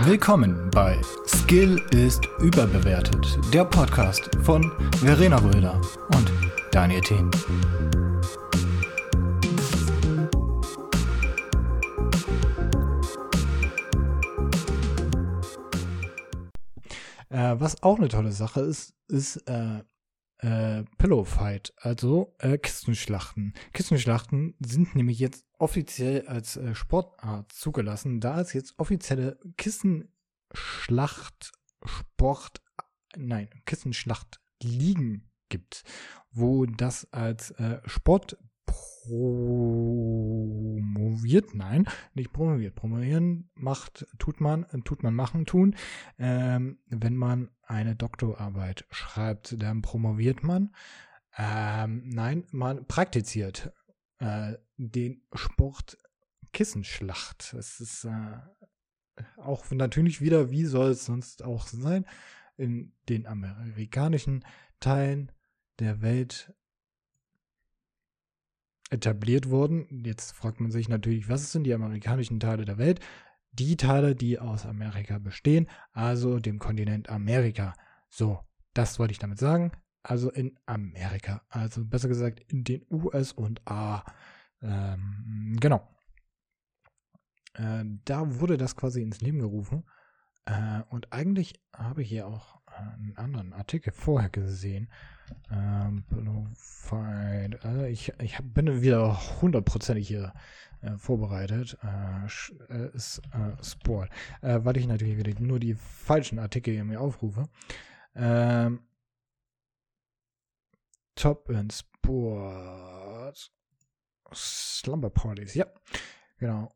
Willkommen bei Skill ist überbewertet, der Podcast von Verena Röder und Daniel Thien. Äh, was auch eine tolle Sache ist, ist äh, äh, Pillow Fight, also äh, Kistenschlachten. Kistenschlachten sind nämlich jetzt offiziell als äh, Sportart zugelassen, da es jetzt offizielle Kissenschlacht Sport, nein, Kissenschlacht Ligen gibt, wo das als äh, Sport promoviert, nein, nicht promoviert. Promovieren macht, tut man, tut man machen, tun. Ähm, wenn man eine Doktorarbeit schreibt, dann promoviert man. Ähm, nein, man praktiziert äh, den Sport Kissenschlacht. Es ist äh, auch natürlich wieder, wie soll es sonst auch sein, in den amerikanischen Teilen der Welt etabliert worden. Jetzt fragt man sich natürlich, was sind die amerikanischen Teile der Welt? Die Teile, die aus Amerika bestehen, also dem Kontinent Amerika. So, das wollte ich damit sagen. Also in Amerika. Also besser gesagt in den US und A. Ähm, genau. Äh, da wurde das quasi ins Leben gerufen. Äh, und eigentlich habe ich hier auch einen anderen Artikel vorher gesehen. Ähm, also ich, ich bin wieder hundertprozentig hier äh, vorbereitet. Äh, äh ist äh, Sport. Äh, weil ich natürlich wieder nur die falschen Artikel hier mir aufrufe. Ähm, Top in Sport. Slumber Parties, ja. Genau.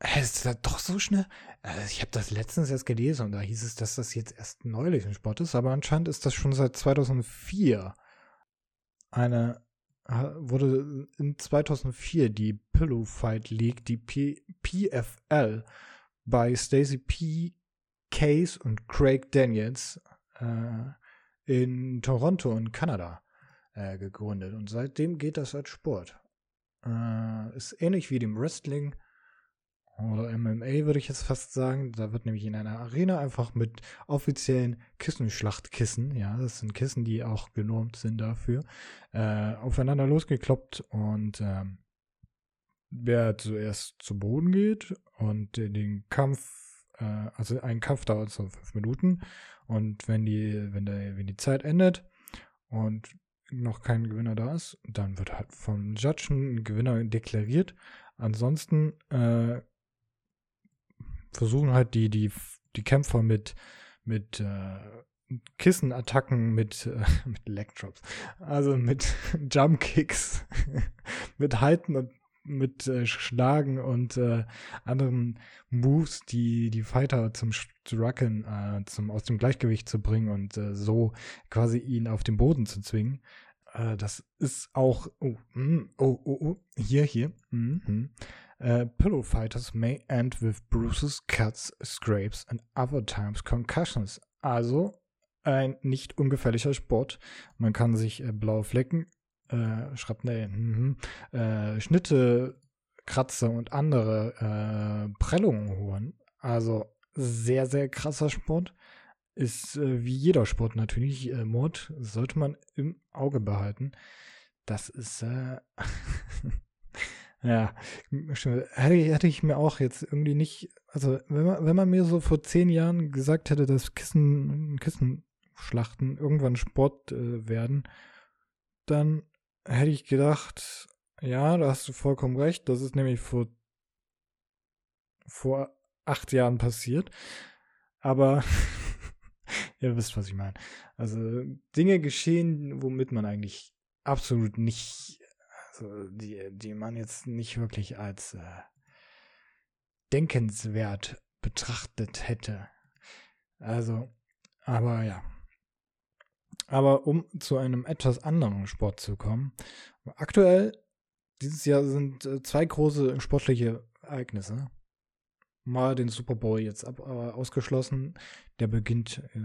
Es ist doch so schnell. Also ich habe das letztens erst gelesen und da hieß es, dass das jetzt erst neulich ein Sport ist, aber anscheinend ist das schon seit 2004 eine wurde in 2004 die Pillow Fight League, die P PFL, bei Stacey P. Case und Craig Daniels äh, in Toronto in Kanada äh, gegründet. Und seitdem geht das als Sport. Äh, ist ähnlich wie dem Wrestling oder MMA würde ich jetzt fast sagen. Da wird nämlich in einer Arena einfach mit offiziellen Kissenschlachtkissen, ja, das sind Kissen, die auch genormt sind dafür, äh, aufeinander losgekloppt und ähm, wer zuerst zu Boden geht und den Kampf, äh, also ein Kampf dauert so fünf Minuten und wenn die, wenn der, wenn die Zeit endet und noch kein Gewinner da ist, dann wird halt vom Judge ein Gewinner deklariert. Ansonsten äh, versuchen halt die, die, die Kämpfer mit, mit äh, Kissenattacken, mit, äh, mit Legdrops, also mit Jumpkicks, mit Halten und mit äh, Schlagen und äh, anderen Moves, die die Fighter zum Struggeln, äh, zum aus dem Gleichgewicht zu bringen und äh, so quasi ihn auf den Boden zu zwingen. Äh, das ist auch oh, mm, oh, oh, oh, hier, hier. Mm, mm. Uh, pillow fighters may end with bruises, cuts, scrapes and other times concussions. Also ein nicht ungefährlicher Sport. Man kann sich äh, blaue Flecken, äh, Schrapnell, äh, Schnitte, Kratzer und andere äh, Prellungen holen. Also sehr, sehr krasser Sport. Ist äh, wie jeder Sport natürlich äh, Mord. Sollte man im Auge behalten. Das ist äh, Ja, hätte ich, hätte ich mir auch jetzt irgendwie nicht, also wenn man, wenn man mir so vor zehn Jahren gesagt hätte, dass Kissen, Kissenschlachten irgendwann Sport äh, werden, dann hätte ich gedacht, ja, da hast du vollkommen recht, das ist nämlich vor, vor acht Jahren passiert. Aber ihr wisst, was ich meine. Also Dinge geschehen, womit man eigentlich absolut nicht also die, die man jetzt nicht wirklich als äh, denkenswert betrachtet hätte. Also, aber ja. Aber um zu einem etwas anderen Sport zu kommen, aktuell dieses Jahr sind äh, zwei große sportliche Ereignisse. Mal den Super Bowl jetzt ab, äh, ausgeschlossen. Der beginnt, äh,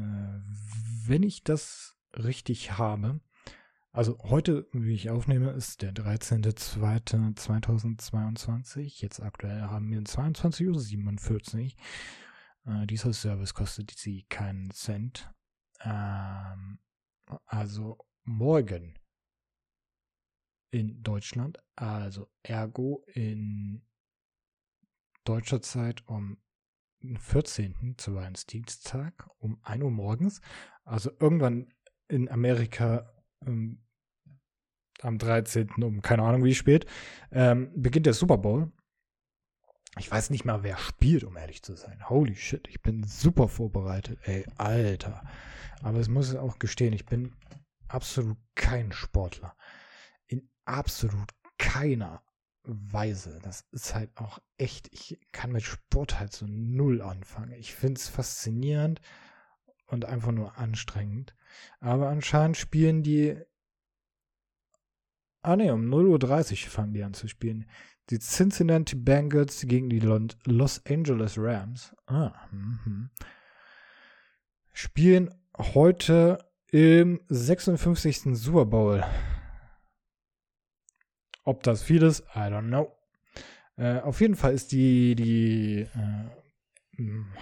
wenn ich das richtig habe, also heute, wie ich aufnehme, ist der 13.02.2022. Jetzt aktuell haben wir 22.47 Uhr. Äh, dieser Service kostet sie keinen Cent. Ähm, also morgen in Deutschland, also ergo in deutscher Zeit um 14. zu Valentinstag um 1 Uhr morgens. Also irgendwann in Amerika ähm, am 13. um keine Ahnung wie spät, ähm, beginnt der Super Bowl. Ich weiß nicht mal, wer spielt, um ehrlich zu sein. Holy shit, ich bin super vorbereitet. Ey, Alter. Aber es muss auch gestehen, ich bin absolut kein Sportler. In absolut keiner Weise. Das ist halt auch echt, ich kann mit Sport halt so null anfangen. Ich finde es faszinierend und einfach nur anstrengend. Aber anscheinend spielen die. Ah ne, um 0.30 Uhr fangen die an zu spielen. Die Cincinnati Bengals gegen die Los Angeles Rams. Ah, mhm. Spielen heute im 56. Super Bowl. Ob das viel ist, I don't know. Äh, auf jeden Fall ist die, die äh,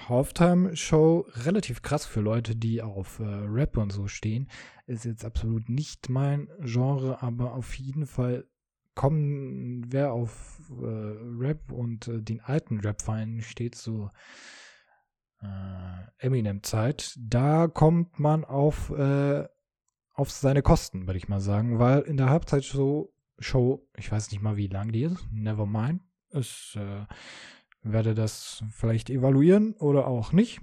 Halftime-Show relativ krass für Leute, die auf äh, Rap und so stehen. Ist jetzt absolut nicht mein Genre, aber auf jeden Fall kommen, wer auf äh, Rap und äh, den alten Rap-Vereinen steht, so äh, Eminem-Zeit, da kommt man auf, äh, auf seine Kosten, würde ich mal sagen, weil in der Halbzeitshow, Show, ich weiß nicht mal, wie lang die ist, never mind, ich äh, werde das vielleicht evaluieren oder auch nicht.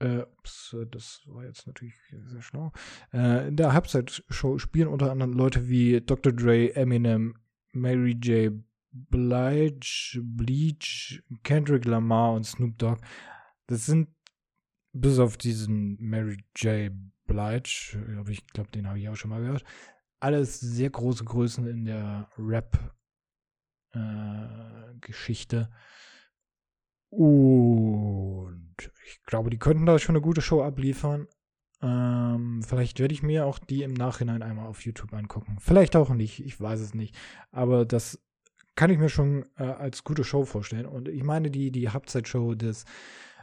Äh, ups, das war jetzt natürlich sehr schlau. Äh, in der Halbzeitshow spielen unter anderem Leute wie Dr. Dre, Eminem, Mary J. Blige, Bleach, Kendrick Lamar und Snoop Dogg. Das sind bis auf diesen Mary J. Blige, ich glaube, den habe ich auch schon mal gehört, alles sehr große Größen in der Rap-Geschichte. Äh, und ich glaube, die könnten da schon eine gute Show abliefern. Ähm, vielleicht werde ich mir auch die im Nachhinein einmal auf YouTube angucken. Vielleicht auch nicht, ich weiß es nicht. Aber das kann ich mir schon äh, als gute Show vorstellen. Und ich meine, die, die Halbzeitshow des,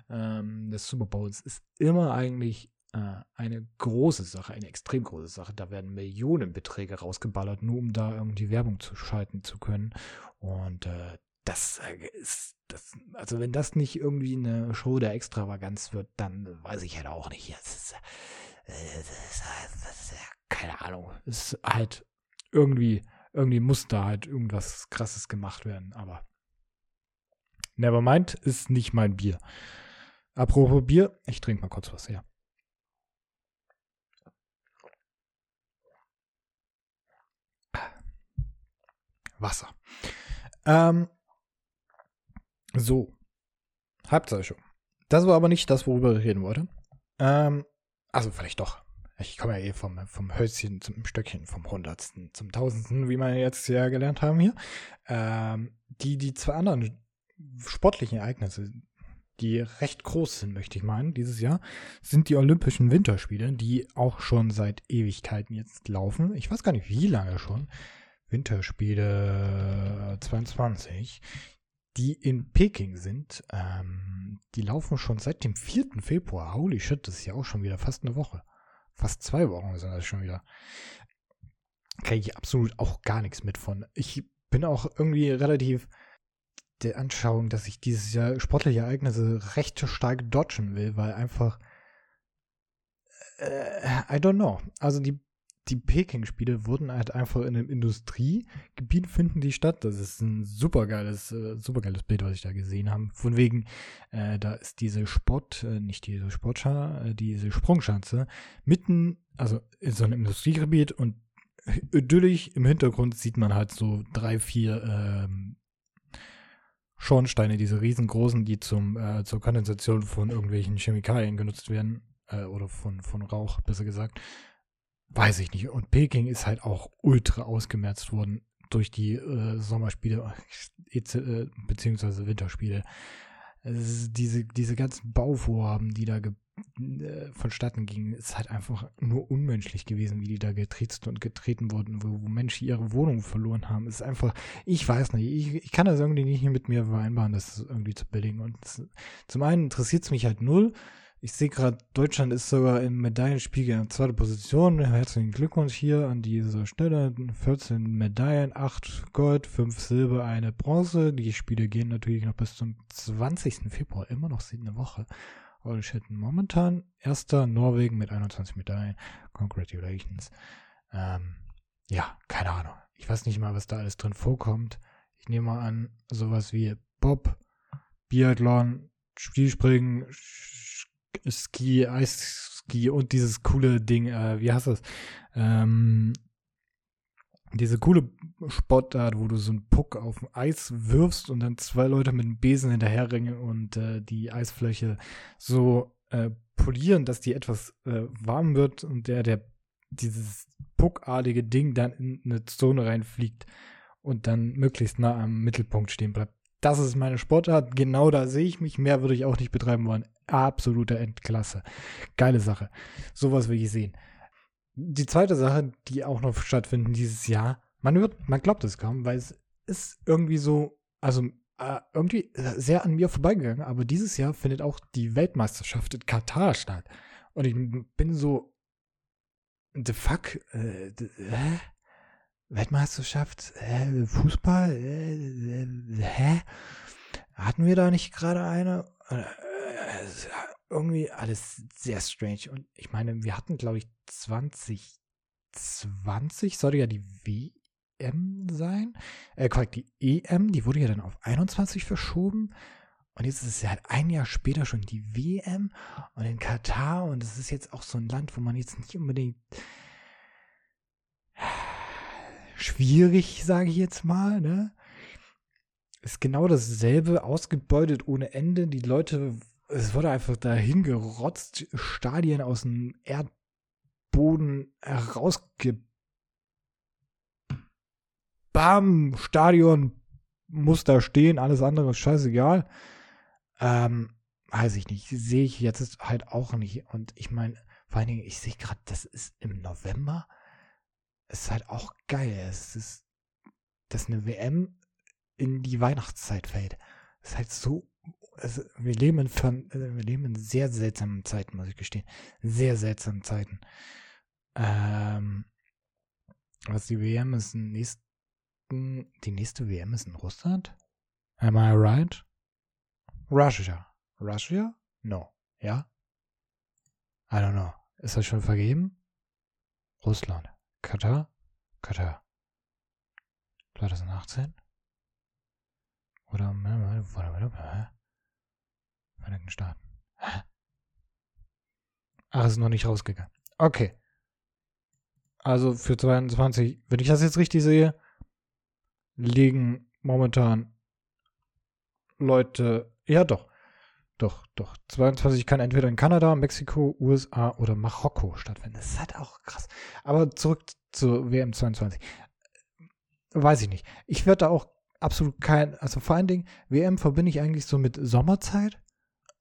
ähm, des Super Bowls ist immer eigentlich äh, eine große Sache, eine extrem große Sache. Da werden Millionenbeträge rausgeballert, nur um da irgendwie Werbung zu schalten zu können. Und äh, das äh, ist, das, also wenn das nicht irgendwie eine Show der Extravaganz wird, dann weiß ich halt auch nicht. Ist, äh, das ist, keine Ahnung. Es ist halt irgendwie, irgendwie muss da halt irgendwas krasses gemacht werden, aber Nevermind ist nicht mein Bier. Apropos Bier, ich trinke mal kurz was her. Wasser. Ähm, so. Halbzeitshow. Das war aber nicht das, worüber ich reden wollte. Ähm, also vielleicht doch. Ich komme ja eh vom, vom Hölzchen zum Stöckchen, vom Hundertsten zum Tausendsten, wie wir jetzt ja gelernt haben hier. Ähm, die, die zwei anderen sportlichen Ereignisse, die recht groß sind, möchte ich meinen, dieses Jahr, sind die Olympischen Winterspiele, die auch schon seit Ewigkeiten jetzt laufen. Ich weiß gar nicht, wie lange schon. Winterspiele 22, die in Peking sind. Ähm, die laufen schon seit dem 4. Februar. Holy shit, das ist ja auch schon wieder fast eine Woche. Fast zwei Wochen sind das schon wieder. Kriege ich absolut auch gar nichts mit von. Ich bin auch irgendwie relativ der Anschauung, dass ich dieses Jahr sportliche Ereignisse recht stark dodgen will, weil einfach äh, I don't know. Also die die Peking-Spiele wurden halt einfach in einem Industriegebiet finden die statt. Das ist ein supergeiles, äh, supergeiles Bild, was ich da gesehen habe. Von wegen, äh, da ist diese Sport, äh, nicht diese Sportschar, äh, diese Sprungschanze mitten, also in so einem Industriegebiet und idyllisch im Hintergrund sieht man halt so drei, vier ähm, Schornsteine, diese riesengroßen, die zum, äh, zur Kondensation von irgendwelchen Chemikalien genutzt werden, äh, oder von, von Rauch, besser gesagt weiß ich nicht. Und Peking ist halt auch ultra ausgemerzt worden durch die äh, Sommerspiele äh, beziehungsweise Winterspiele. diese, diese ganzen Bauvorhaben, die da äh, vonstatten ging, ist halt einfach nur unmenschlich gewesen, wie die da getreten und getreten wurden, wo, wo Menschen ihre Wohnung verloren haben. Ist einfach, ich weiß nicht, ich, ich kann das irgendwie nicht mit mir vereinbaren, das irgendwie zu billigen. Und zum einen interessiert es mich halt null. Ich sehe gerade, Deutschland ist sogar im Medaillenspiegel in zweiter Position. Herzlichen Glückwunsch hier an dieser Stelle. 14 Medaillen, 8 Gold, 5 Silber, eine Bronze. Die Spiele gehen natürlich noch bis zum 20. Februar, immer noch eine Woche. Holy shit, momentan erster Norwegen mit 21 Medaillen. Congratulations. Ähm, ja, keine Ahnung. Ich weiß nicht mal, was da alles drin vorkommt. Ich nehme mal an, sowas wie Bob, Biathlon, Spielspringen, Ski, Eisski und dieses coole Ding, äh, wie heißt das? Ähm, diese coole Sportart, wo du so einen Puck auf dem Eis wirfst und dann zwei Leute mit einem Besen hinterherringen und äh, die Eisfläche so äh, polieren, dass die etwas äh, warm wird und der, der dieses puckartige Ding dann in eine Zone reinfliegt und dann möglichst nah am Mittelpunkt stehen bleibt. Das ist meine Sportart. Genau da sehe ich mich. Mehr würde ich auch nicht betreiben wollen. Absolute Endklasse. Geile Sache. Sowas will ich sehen. Die zweite Sache, die auch noch stattfinden dieses Jahr, man wird, man glaubt es kaum, weil es ist irgendwie so, also äh, irgendwie sehr an mir vorbeigegangen, aber dieses Jahr findet auch die Weltmeisterschaft in Katar statt. Und ich bin so, the fuck, äh, hä? Weltmeisterschaft, äh, Fußball, äh, hä? Hatten wir da nicht gerade eine? Äh, irgendwie alles sehr strange. Und ich meine, wir hatten, glaube ich, 2020 sollte ja die WM sein. Äh, korrekt, die EM, die wurde ja dann auf 21 verschoben. Und jetzt ist es ja halt ein Jahr später schon die WM und in Katar. Und es ist jetzt auch so ein Land, wo man jetzt nicht unbedingt schwierig, sage ich jetzt mal, ne? Ist genau dasselbe, ausgebeutet ohne Ende. Die Leute, es wurde einfach dahin gerotzt, Stadien aus dem Erdboden herausge. Bam, Stadion muss da stehen, alles andere ist scheißegal. Ähm, weiß ich nicht, sehe ich jetzt halt auch nicht. Und ich meine, vor allen Dingen, ich sehe gerade, das ist im November ist halt auch geil. Es ist, dass eine WM in die Weihnachtszeit fällt. ist halt so. Also wir, leben in, äh, wir leben in sehr seltsamen Zeiten, muss ich gestehen. Sehr seltsamen Zeiten. Ähm, was die WM ist, nächsten, die nächste WM ist in Russland? Am I right? Russia. Russia? No. Ja? I don't know. Ist das schon vergeben? Russland. Katar? Katar. 2018? Oder Vereinigten Staaten. Ach, ist noch nicht rausgegangen. Okay. Also für 22, wenn ich das jetzt richtig sehe, liegen momentan Leute, ja doch, doch, doch. 22 kann entweder in Kanada, Mexiko, USA oder Marokko stattfinden. Das ist halt auch krass. Aber zurück zur WM 22. Weiß ich nicht. Ich werde da auch absolut kein, also vor allen Dingen, WM verbinde ich eigentlich so mit Sommerzeit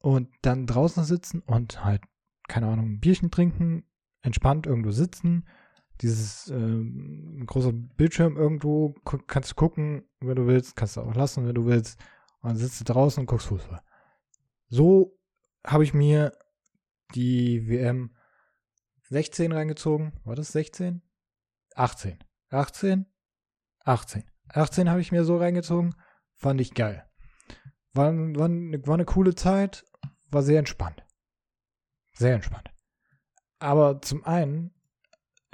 und dann draußen sitzen und halt, keine Ahnung, ein Bierchen trinken, entspannt irgendwo sitzen, dieses äh, große Bildschirm irgendwo, kannst du gucken, wenn du willst, kannst du auch lassen, wenn du willst, und dann sitzt du draußen und guckst Fußball. So habe ich mir die WM 16 reingezogen. War das 16? 18. 18? 18. 18 habe ich mir so reingezogen. Fand ich geil. War, war, war eine coole Zeit. War sehr entspannt. Sehr entspannt. Aber zum einen,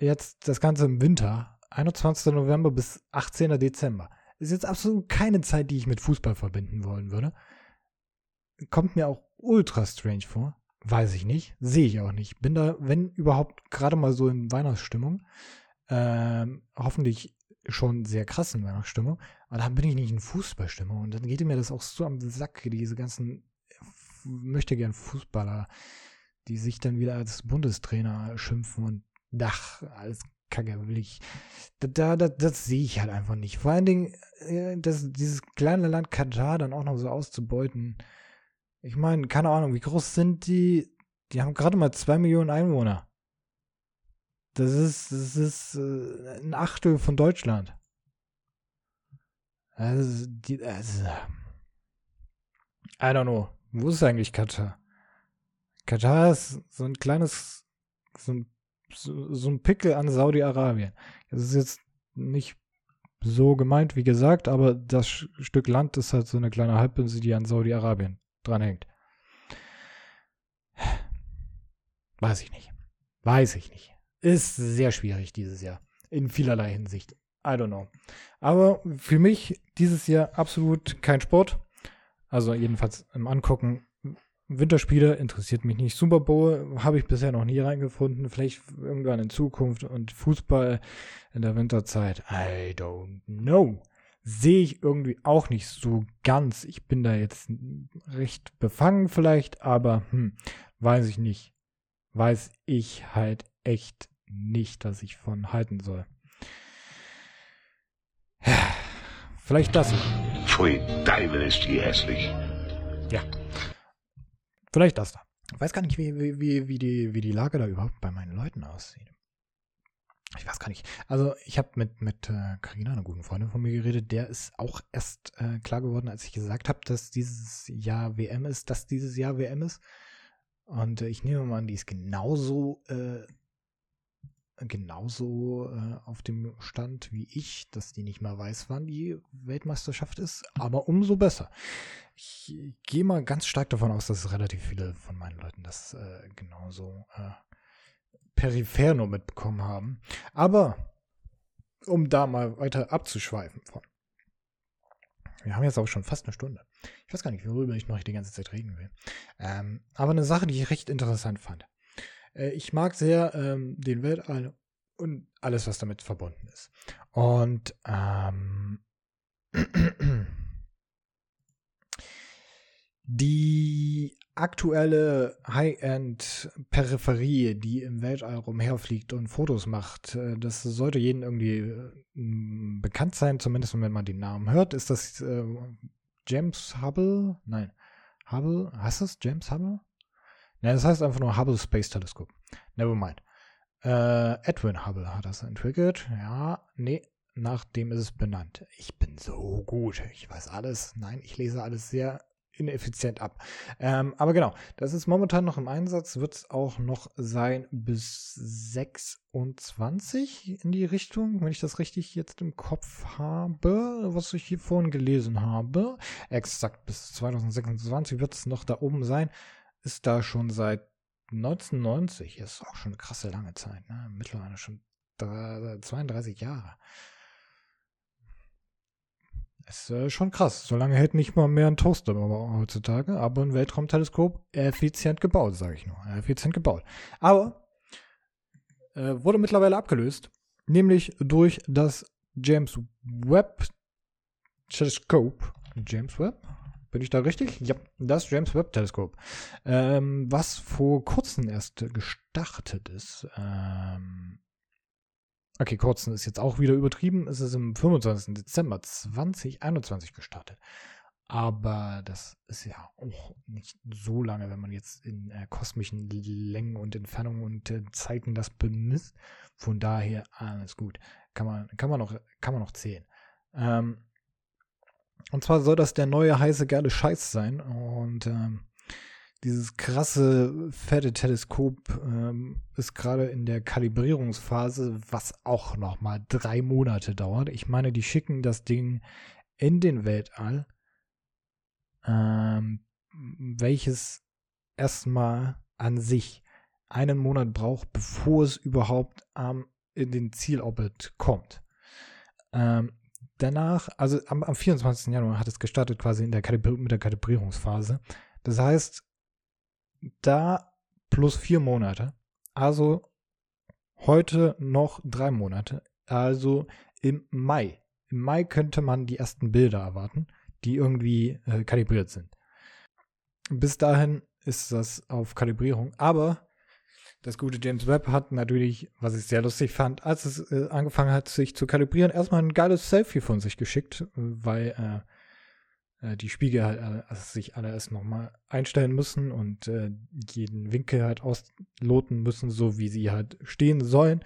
jetzt das Ganze im Winter, 21. November bis 18. Dezember, ist jetzt absolut keine Zeit, die ich mit Fußball verbinden wollen würde kommt mir auch ultra strange vor. Weiß ich nicht. Sehe ich auch nicht. Bin da, wenn überhaupt, gerade mal so in Weihnachtsstimmung. Ähm, hoffentlich schon sehr krass in Weihnachtsstimmung. Aber dann bin ich nicht in Fußballstimmung. Und dann geht mir das auch so am Sack, diese ganzen möchte gern Fußballer, die sich dann wieder als Bundestrainer schimpfen und Dach, alles Kacke, will ich. Da, da, das sehe ich halt einfach nicht. Vor allen Dingen, äh, das, dieses kleine Land Katar dann auch noch so auszubeuten, ich meine, keine Ahnung, wie groß sind die? Die haben gerade mal zwei Millionen Einwohner. Das ist, das ist äh, ein Achtel von Deutschland. Also, die, also, I don't know. Wo ist eigentlich Katar? Katar ist so ein kleines, so ein, so, ein Pickel an Saudi-Arabien. Das ist jetzt nicht so gemeint, wie gesagt, aber das Stück Land ist halt so eine kleine Halbinsel, die an Saudi-Arabien dranhängt. Weiß ich nicht. Weiß ich nicht. Ist sehr schwierig dieses Jahr. In vielerlei Hinsicht. I don't know. Aber für mich dieses Jahr absolut kein Sport. Also jedenfalls im Angucken. Winterspiele interessiert mich nicht. Super Bowl habe ich bisher noch nie reingefunden. Vielleicht irgendwann in Zukunft. Und Fußball in der Winterzeit. I don't know. Sehe ich irgendwie auch nicht so ganz. Ich bin da jetzt recht befangen vielleicht, aber hm, weiß ich nicht. Weiß ich halt echt nicht, dass ich von halten soll. Vielleicht das. Pfui, Teufel ist die hässlich. Ja. Vielleicht das da. Ich weiß gar nicht, wie, wie, wie, die, wie die Lage da überhaupt bei meinen Leuten aussieht. Ich weiß gar nicht. Also ich habe mit mit äh, Carina, einer guten Freundin von mir geredet. Der ist auch erst äh, klar geworden, als ich gesagt habe, dass dieses Jahr WM ist, dass dieses Jahr WM ist. Und äh, ich nehme mal an, die ist genauso äh, genauso äh, auf dem Stand wie ich, dass die nicht mal weiß, wann die Weltmeisterschaft ist, aber umso besser. Ich gehe mal ganz stark davon aus, dass relativ viele von meinen Leuten das äh, genauso äh, peripher nur mitbekommen haben. Aber um da mal weiter abzuschweifen von. Wir haben jetzt auch schon fast eine Stunde. Ich weiß gar nicht, worüber ich noch die ganze Zeit reden will. Ähm, aber eine Sache, die ich recht interessant fand. Äh, ich mag sehr ähm, den Weltall und alles, was damit verbunden ist. Und ähm, die aktuelle High-End-Peripherie, die im Weltall rumherfliegt und Fotos macht, äh, das sollte jedem irgendwie äh, bekannt sein, zumindest wenn man den Namen hört. Ist das äh, James Hubble? Nein. Hubble? Du es? James Hubble? Ne, das heißt einfach nur Hubble Space Telescope. Never mind. Äh, Edwin Hubble hat das entwickelt. Ja, nee, nach dem ist es benannt. Ich bin so gut. Ich weiß alles. Nein, ich lese alles sehr ineffizient ab. Ähm, aber genau, das ist momentan noch im Einsatz, wird es auch noch sein bis 26 in die Richtung, wenn ich das richtig jetzt im Kopf habe, was ich hier vorhin gelesen habe. Exakt bis 2026 wird es noch da oben sein ist da schon seit 1990. Ist auch schon eine krasse lange Zeit. Ne? Mittlerweile schon 32 Jahre. Ist äh, schon krass. So lange hält nicht mal mehr ein Toaster heutzutage, aber ein Weltraumteleskop effizient gebaut, sage ich nur. Effizient gebaut. Aber äh, wurde mittlerweile abgelöst, nämlich durch das James Webb Teleskop. James Webb? Bin ich da richtig? Ja, das James Webb Teleskop. Ähm, was vor kurzem erst gestartet ist. Ähm, okay, kurzem ist jetzt auch wieder übertrieben. Es ist im 25. Dezember 2021 gestartet. Aber das ist ja auch nicht so lange, wenn man jetzt in äh, kosmischen Längen und Entfernungen und äh, Zeiten das bemisst. Von daher alles gut. Kann man, kann man, noch, kann man noch zählen. Ähm, und zwar soll das der neue heiße geile Scheiß sein. Und ähm, dieses krasse, fette Teleskop ähm, ist gerade in der Kalibrierungsphase, was auch noch mal drei Monate dauert. Ich meine, die schicken das Ding in den Weltall, ähm, welches erstmal an sich einen Monat braucht, bevor es überhaupt ähm, in den Zielorbit kommt. Ähm, danach, also am, am 24. Januar hat es gestartet quasi in der mit der Kalibrierungsphase. Das heißt, da plus vier Monate, also heute noch drei Monate, also im Mai. Im Mai könnte man die ersten Bilder erwarten, die irgendwie äh, kalibriert sind. Bis dahin ist das auf Kalibrierung, aber das gute James Webb hat natürlich, was ich sehr lustig fand, als es äh, angefangen hat, sich zu kalibrieren, erstmal ein geiles Selfie von sich geschickt, weil äh, die Spiegel halt also sich alle erst nochmal einstellen müssen und äh, jeden Winkel halt ausloten müssen, so wie sie halt stehen sollen.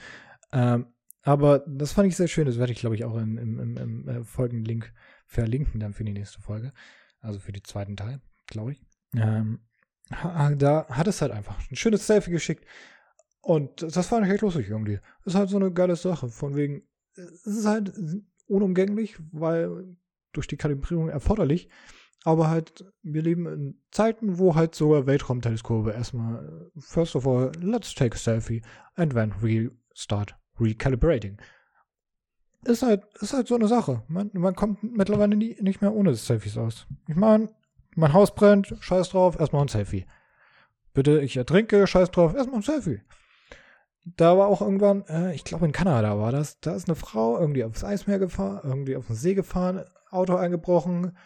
Ähm, aber das fand ich sehr schön. Das werde ich, glaube ich, auch im, im, im, im äh, folgenden Link verlinken dann für die nächste Folge. Also für den zweiten Teil, glaube ich. Ähm, da hat es halt einfach ein schönes Selfie geschickt. Und das fand ich echt lustig irgendwie. Ist halt so eine geile Sache. Von wegen, es ist halt unumgänglich, weil durch die Kalibrierung erforderlich. Aber halt, wir leben in Zeiten, wo halt sogar Weltraumteleskope erstmal, first of all, let's take a selfie and then we start recalibrating. Ist halt, ist halt so eine Sache. Man, man kommt mittlerweile nie, nicht mehr ohne Selfies aus. Ich meine, mein Haus brennt, scheiß drauf, erstmal ein Selfie. Bitte, ich ertrinke, scheiß drauf, erstmal ein Selfie da war auch irgendwann, äh, ich glaube in Kanada war das, da ist eine Frau irgendwie aufs Eismeer gefahren, irgendwie auf den See gefahren, Auto eingebrochen.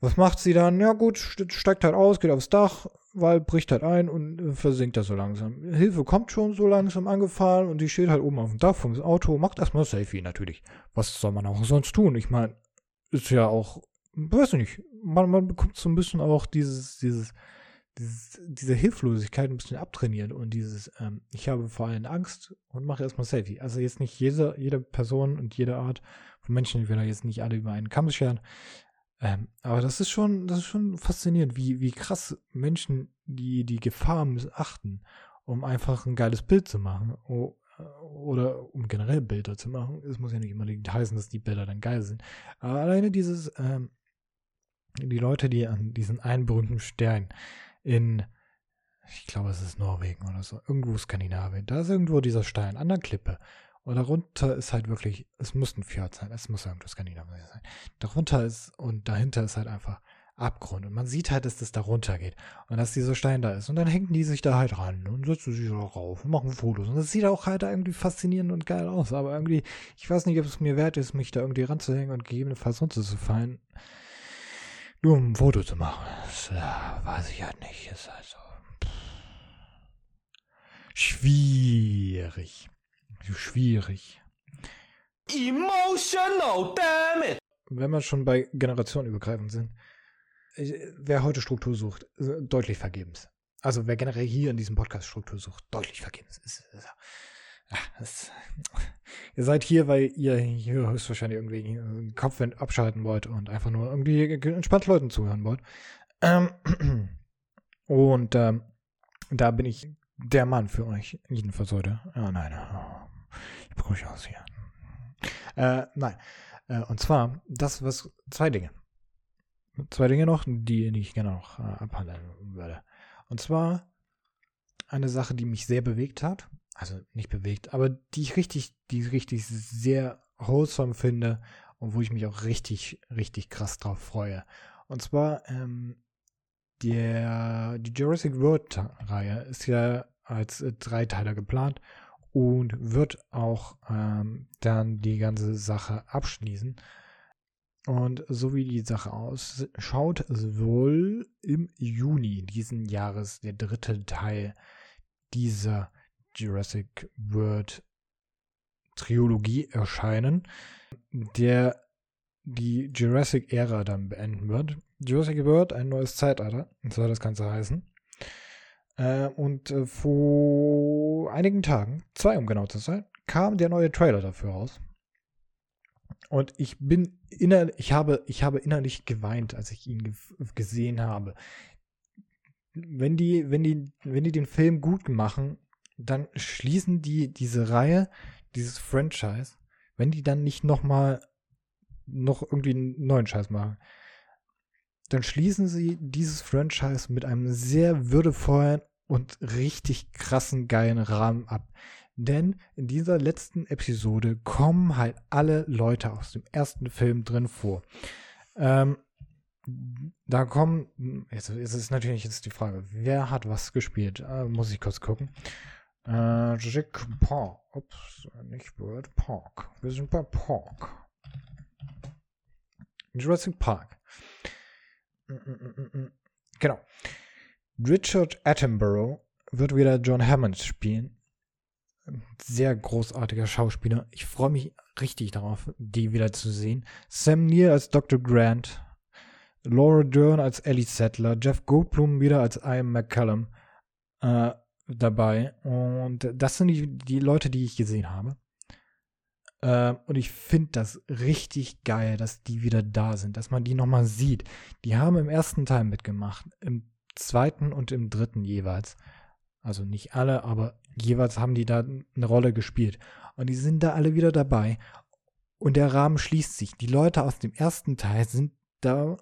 Was macht sie dann? Ja gut, steigt halt aus, geht aufs Dach, weil bricht halt ein und äh, versinkt da so langsam. Hilfe kommt schon so langsam angefahren und die steht halt oben auf dem Dach vom Auto, macht erstmal Selfie natürlich. Was soll man auch sonst tun? Ich meine, ist ja auch, weiß ich nicht, man, man bekommt so ein bisschen auch dieses, dieses, dieses, diese Hilflosigkeit ein bisschen abtrainiert und dieses, ähm, ich habe vor allem Angst und mache erstmal Selfie. Also jetzt nicht jede, jede Person und jede Art von Menschen, ich will da jetzt nicht alle über einen Kamm scheren. Ähm, aber das ist schon, das ist schon faszinierend, wie, wie krass Menschen die, die Gefahr missachten, um einfach ein geiles Bild zu machen. oder um generell Bilder zu machen. Es muss ja nicht immer heißen, dass die Bilder dann geil sind. Aber alleine dieses, ähm, die Leute, die an diesen einen berühmten Stern in, ich glaube, es ist Norwegen oder so, irgendwo Skandinavien. Da ist irgendwo dieser Stein an der Klippe. Und darunter ist halt wirklich, es muss ein Fjord sein, es muss irgendwo Skandinavien sein. Darunter ist und dahinter ist halt einfach Abgrund. Und man sieht halt, dass das da runter geht. Und dass dieser Stein da ist. Und dann hängen die sich da halt ran und setzen sich da rauf und machen Fotos. Und das sieht auch halt irgendwie faszinierend und geil aus. Aber irgendwie, ich weiß nicht, ob es mir wert ist, mich da irgendwie ranzuhängen und gegebenenfalls runterzufallen. Nur um ein Foto zu machen. Das äh, weiß ich halt nicht. Ist also. Pff, schwierig. Schwierig. Emotional, damn it! Wenn wir schon bei generationenübergreifend sind, wer heute Struktur sucht, äh, deutlich vergebens. Also wer generell hier in diesem Podcast Struktur sucht, deutlich vergebens. Ist, ist, das, ihr seid hier, weil ihr hier höchstwahrscheinlich irgendwie den Kopf abschalten wollt und einfach nur irgendwie entspannt Leuten zuhören wollt. Ähm, und ähm, da bin ich der Mann für euch, jedenfalls heute. Ah, nein, ich brüche aus hier. Äh, nein. Äh, und zwar, das, was, zwei Dinge. Zwei Dinge noch, die, die ich gerne noch äh, abhandeln würde. Und zwar eine Sache, die mich sehr bewegt hat also nicht bewegt, aber die ich richtig, die ich richtig sehr wholesome finde und wo ich mich auch richtig, richtig krass drauf freue. Und zwar, ähm, der, die Jurassic World-Reihe ist ja als äh, Dreiteiler geplant und wird auch ähm, dann die ganze Sache abschließen. Und so wie die Sache ausschaut, soll im Juni diesen Jahres der dritte Teil dieser Jurassic World Trilogie erscheinen, der die Jurassic-Ära dann beenden wird. Jurassic World, ein neues Zeitalter, soll das Ganze heißen. Äh, und äh, vor einigen Tagen, zwei um genau zu sein, kam der neue Trailer dafür raus. Und ich bin innerlich, ich habe, ich habe innerlich geweint, als ich ihn ge gesehen habe. Wenn die, wenn die, wenn die den Film gut machen, dann schließen die diese Reihe, dieses Franchise, wenn die dann nicht noch mal noch irgendwie einen neuen Scheiß machen, dann schließen sie dieses Franchise mit einem sehr würdevollen und richtig krassen geilen Rahmen ab. Denn in dieser letzten Episode kommen halt alle Leute aus dem ersten Film drin vor. Ähm, da kommen, jetzt, jetzt ist natürlich jetzt die Frage, wer hat was gespielt? Äh, muss ich kurz gucken. Äh, Jurassic Park. Ups, nicht World Park. Wir sind bei Park. Jurassic Park. Mm, mm, mm, genau. Richard Attenborough wird wieder John Hammond spielen. Sehr großartiger Schauspieler. Ich freue mich richtig darauf, die wieder zu sehen. Sam Neill als Dr. Grant. Laura Dern als Ellie Settler, Jeff Goldblum wieder als Ian McCallum äh, dabei. Und das sind die, die Leute, die ich gesehen habe. Äh, und ich finde das richtig geil, dass die wieder da sind, dass man die nochmal sieht. Die haben im ersten Teil mitgemacht, im zweiten und im dritten jeweils. Also nicht alle, aber jeweils haben die da eine Rolle gespielt. Und die sind da alle wieder dabei. Und der Rahmen schließt sich. Die Leute aus dem ersten Teil sind da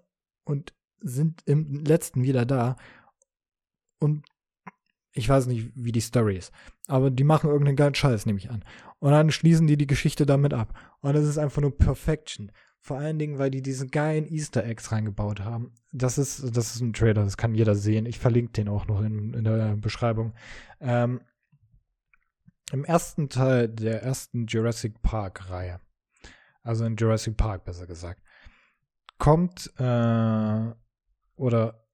und sind im letzten wieder da. Und ich weiß nicht, wie die Story ist. Aber die machen irgendeinen geilen Scheiß, nehme ich an. Und dann schließen die die Geschichte damit ab. Und das ist einfach nur Perfection. Vor allen Dingen, weil die diesen geilen Easter Eggs reingebaut haben. Das ist, das ist ein Trailer, das kann jeder sehen. Ich verlinke den auch noch in, in der Beschreibung. Ähm, Im ersten Teil der ersten Jurassic Park-Reihe, also in Jurassic Park besser gesagt, kommt äh, oder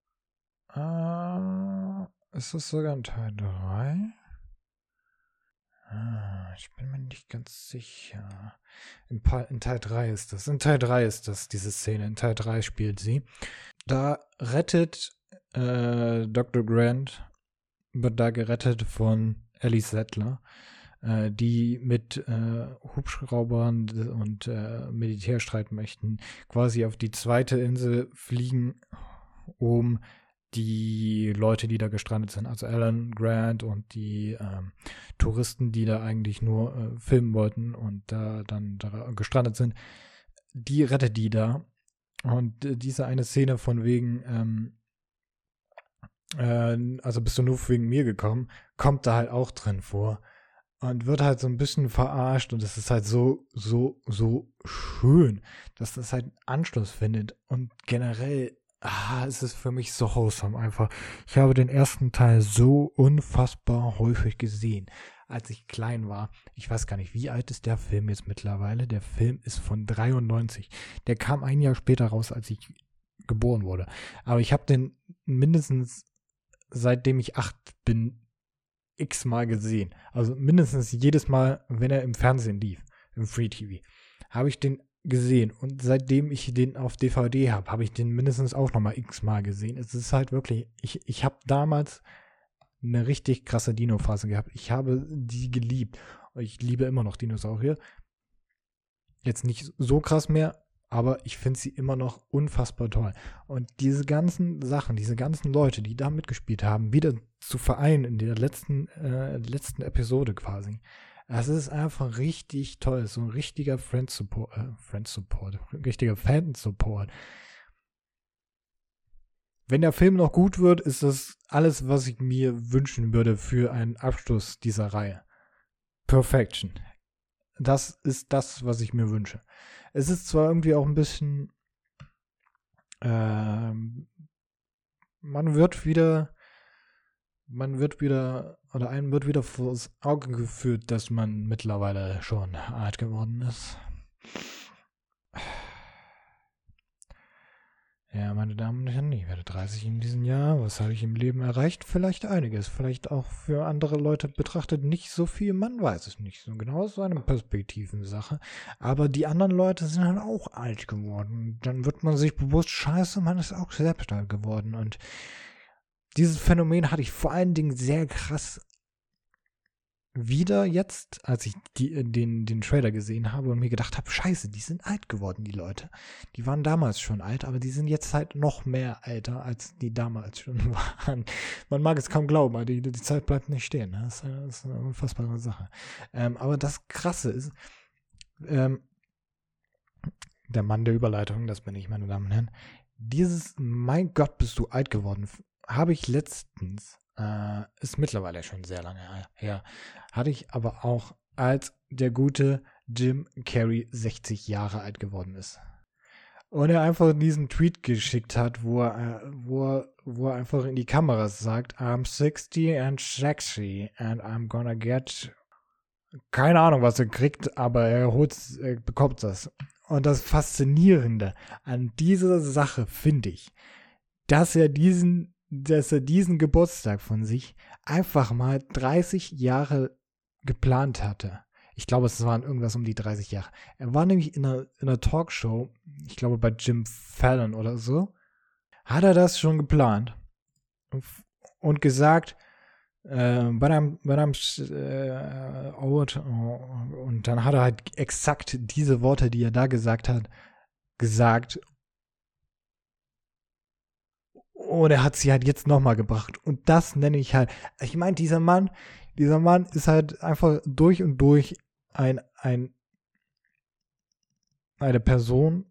äh, ist das sogar in Teil 3? Ah, ich bin mir nicht ganz sicher. In, in, Teil 3 ist das. In Teil 3 ist das, diese Szene. In Teil 3 spielt sie. Da rettet äh, Dr. Grant, wird da gerettet von Ellie Settler, äh, die mit äh, Hubschraubern und äh, Militärstreitmächten quasi auf die zweite Insel fliegen, um die Leute, die da gestrandet sind, also Alan Grant und die ähm, Touristen, die da eigentlich nur äh, filmen wollten und da dann da gestrandet sind, die rettet die da. Und äh, diese eine Szene von wegen, ähm, äh, also bist du nur wegen mir gekommen, kommt da halt auch drin vor. Und wird halt so ein bisschen verarscht und es ist halt so, so, so schön, dass das halt Anschluss findet. Und generell ah, es ist für mich so wholesome einfach. Ich habe den ersten Teil so unfassbar häufig gesehen, als ich klein war. Ich weiß gar nicht, wie alt ist der Film jetzt mittlerweile? Der Film ist von 93. Der kam ein Jahr später raus, als ich geboren wurde. Aber ich habe den mindestens seitdem ich acht bin x-mal gesehen. Also mindestens jedes Mal, wenn er im Fernsehen lief, im Free TV, habe ich den gesehen. Und seitdem ich den auf DVD habe, habe ich den mindestens auch nochmal x-mal gesehen. Es ist halt wirklich, ich, ich habe damals eine richtig krasse Dino-Phase gehabt. Ich habe die geliebt. Ich liebe immer noch Dinosaurier. Jetzt nicht so krass mehr, aber ich finde sie immer noch unfassbar toll. Und diese ganzen Sachen, diese ganzen Leute, die da mitgespielt haben, wieder zu vereinen in der letzten, äh, letzten Episode quasi. Es ist einfach richtig toll. So ein richtiger Friend Support, äh, Friend Support, richtiger Fan Support. Wenn der Film noch gut wird, ist das alles, was ich mir wünschen würde für einen Abschluss dieser Reihe. Perfection. Das ist das, was ich mir wünsche. Es ist zwar irgendwie auch ein bisschen, ähm, man wird wieder man wird wieder, oder einem wird wieder vors Auge geführt, dass man mittlerweile schon alt geworden ist. Ja, meine Damen und Herren, ich werde 30 in diesem Jahr. Was habe ich im Leben erreicht? Vielleicht einiges. Vielleicht auch für andere Leute betrachtet nicht so viel. Man weiß es nicht so genau. Ist eine Perspektivensache. Aber die anderen Leute sind halt auch alt geworden. Dann wird man sich bewusst, scheiße, man ist auch selbst alt geworden. Und dieses Phänomen hatte ich vor allen Dingen sehr krass wieder jetzt, als ich die, äh, den, den Trailer gesehen habe und mir gedacht habe, scheiße, die sind alt geworden, die Leute. Die waren damals schon alt, aber die sind jetzt halt noch mehr älter, als die damals schon waren. Man mag es kaum glauben, aber die, die Zeit bleibt nicht stehen. Ne? Das, ist, eine unfassbare Sache. Ähm, aber das Krasse ist, ähm, der Mann der Überleitung, das bin ich, meine Damen und Herren, dieses, mein Gott, bist du alt geworden, habe ich letztens, äh, ist mittlerweile schon sehr lange her, hatte ich aber auch, als der gute Jim Carrey 60 Jahre alt geworden ist. Und er einfach diesen Tweet geschickt hat, wo er, wo er, wo er einfach in die Kamera sagt, I'm 60 and sexy and I'm gonna get keine Ahnung, was er kriegt, aber er, holt, er bekommt das. Und das Faszinierende an dieser Sache finde ich, dass er diesen dass er diesen Geburtstag von sich einfach mal 30 Jahre geplant hatte. Ich glaube, es waren irgendwas um die 30 Jahre. Er war nämlich in einer, in einer Talkshow, ich glaube bei Jim Fallon oder so. hat er das schon geplant und gesagt, äh, but I'm, but I'm äh, old. Und dann hat er halt exakt diese Worte, die er da gesagt hat, gesagt. Und er hat sie halt jetzt nochmal gebracht. Und das nenne ich halt. Ich meine, dieser Mann, dieser Mann ist halt einfach durch und durch ein, ein, eine Person.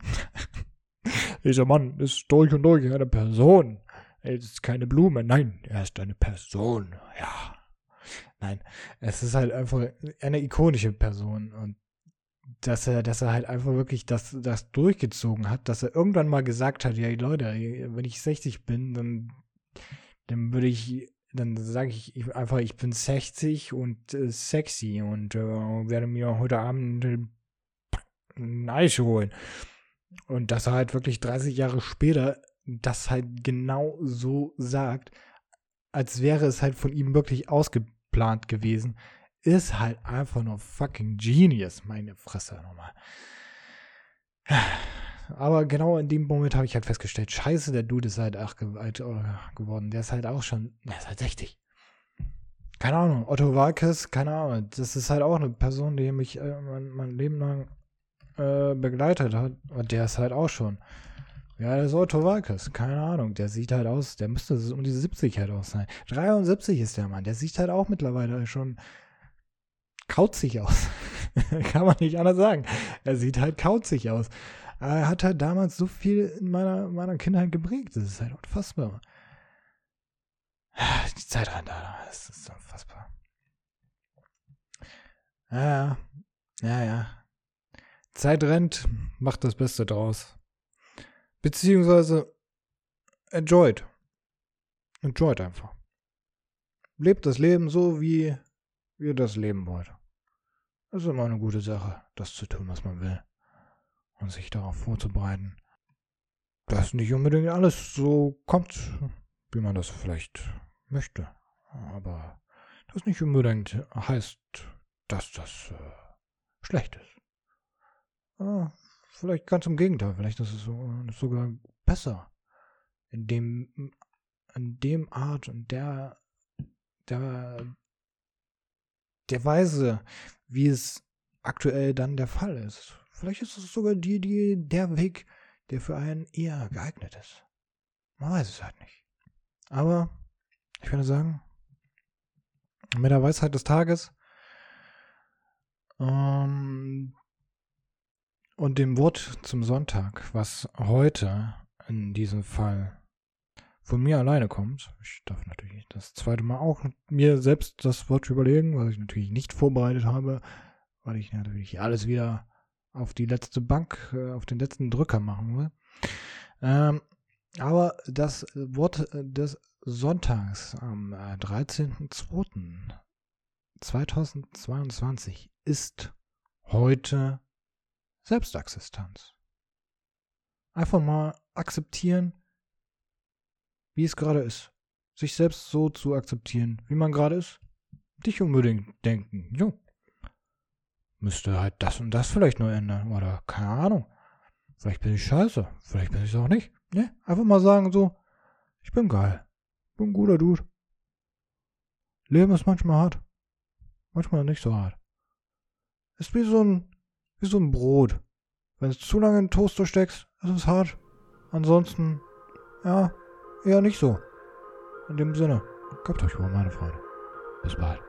dieser Mann ist durch und durch eine Person. Es ist keine Blume, nein, er ist eine Person, ja. Nein, es ist halt einfach eine ikonische Person und dass er, dass er halt einfach wirklich das, das durchgezogen hat, dass er irgendwann mal gesagt hat, ja Leute, wenn ich 60 bin, dann, dann würde ich, dann sage ich einfach, ich bin 60 und äh, sexy und äh, werde mir heute Abend ein Eis holen. Und dass er halt wirklich 30 Jahre später das halt genau so sagt, als wäre es halt von ihm wirklich ausgeplant gewesen, ist halt einfach nur fucking genius, meine Fresse nochmal. Aber genau in dem Moment habe ich halt festgestellt, scheiße, der Dude ist halt auch alt äh, geworden. Der ist halt auch schon, der ist halt 60. Keine Ahnung, Otto Walkes, keine Ahnung. Das ist halt auch eine Person, die mich äh, mein, mein, Leben lang äh, begleitet hat. Und der ist halt auch schon ja, der ist Otto Walkes. Keine Ahnung. Der sieht halt aus, der müsste um diese 70 halt auch sein. 73 ist der Mann. Der sieht halt auch mittlerweile schon kauzig aus. Kann man nicht anders sagen. Er sieht halt kauzig aus. Er hat halt damals so viel in meiner, meiner Kindheit geprägt. Das ist halt unfassbar. Die Zeit rennt, Alter. Das ist unfassbar. Ja, ja. Ja, ja. Zeit rennt, macht das Beste draus. Beziehungsweise enjoyed. Enjoyed einfach. Lebt das Leben so, wie ihr das leben wollt. Das ist immer eine gute Sache, das zu tun, was man will. Und sich darauf vorzubereiten. Dass nicht unbedingt alles so kommt, wie man das vielleicht möchte. Aber das nicht unbedingt heißt, dass das äh, schlecht ist. Ah, Vielleicht ganz im Gegenteil. Vielleicht ist es sogar besser. In dem, in dem Art und der, der, der Weise, wie es aktuell dann der Fall ist. Vielleicht ist es sogar die, die, der Weg, der für einen eher geeignet ist. Man weiß es halt nicht. Aber ich würde sagen, mit der Weisheit des Tages ähm, und dem Wort zum Sonntag, was heute in diesem Fall von mir alleine kommt. Ich darf natürlich das zweite Mal auch mir selbst das Wort überlegen, was ich natürlich nicht vorbereitet habe, weil ich natürlich alles wieder auf die letzte Bank, äh, auf den letzten Drücker machen will. Ähm, aber das Wort des Sonntags am 13.02.2022 äh, ist heute Selbstaxistenz. Einfach mal akzeptieren, wie es gerade ist. Sich selbst so zu akzeptieren, wie man gerade ist. Nicht unbedingt denken, jo, müsste halt das und das vielleicht nur ändern. Oder keine Ahnung. Vielleicht bin ich scheiße. Vielleicht bin ich es auch nicht. Ne? Einfach mal sagen so, ich bin geil. Bin ein guter Dude. Leben ist manchmal hart. Manchmal nicht so hart. Ist wie so ein wie so ein Brot. Wenn es zu lange in den Toaster steckst, ist es hart. Ansonsten, ja, eher nicht so. In dem Sinne, gehabt euch wohl, meine Freunde. Bis bald.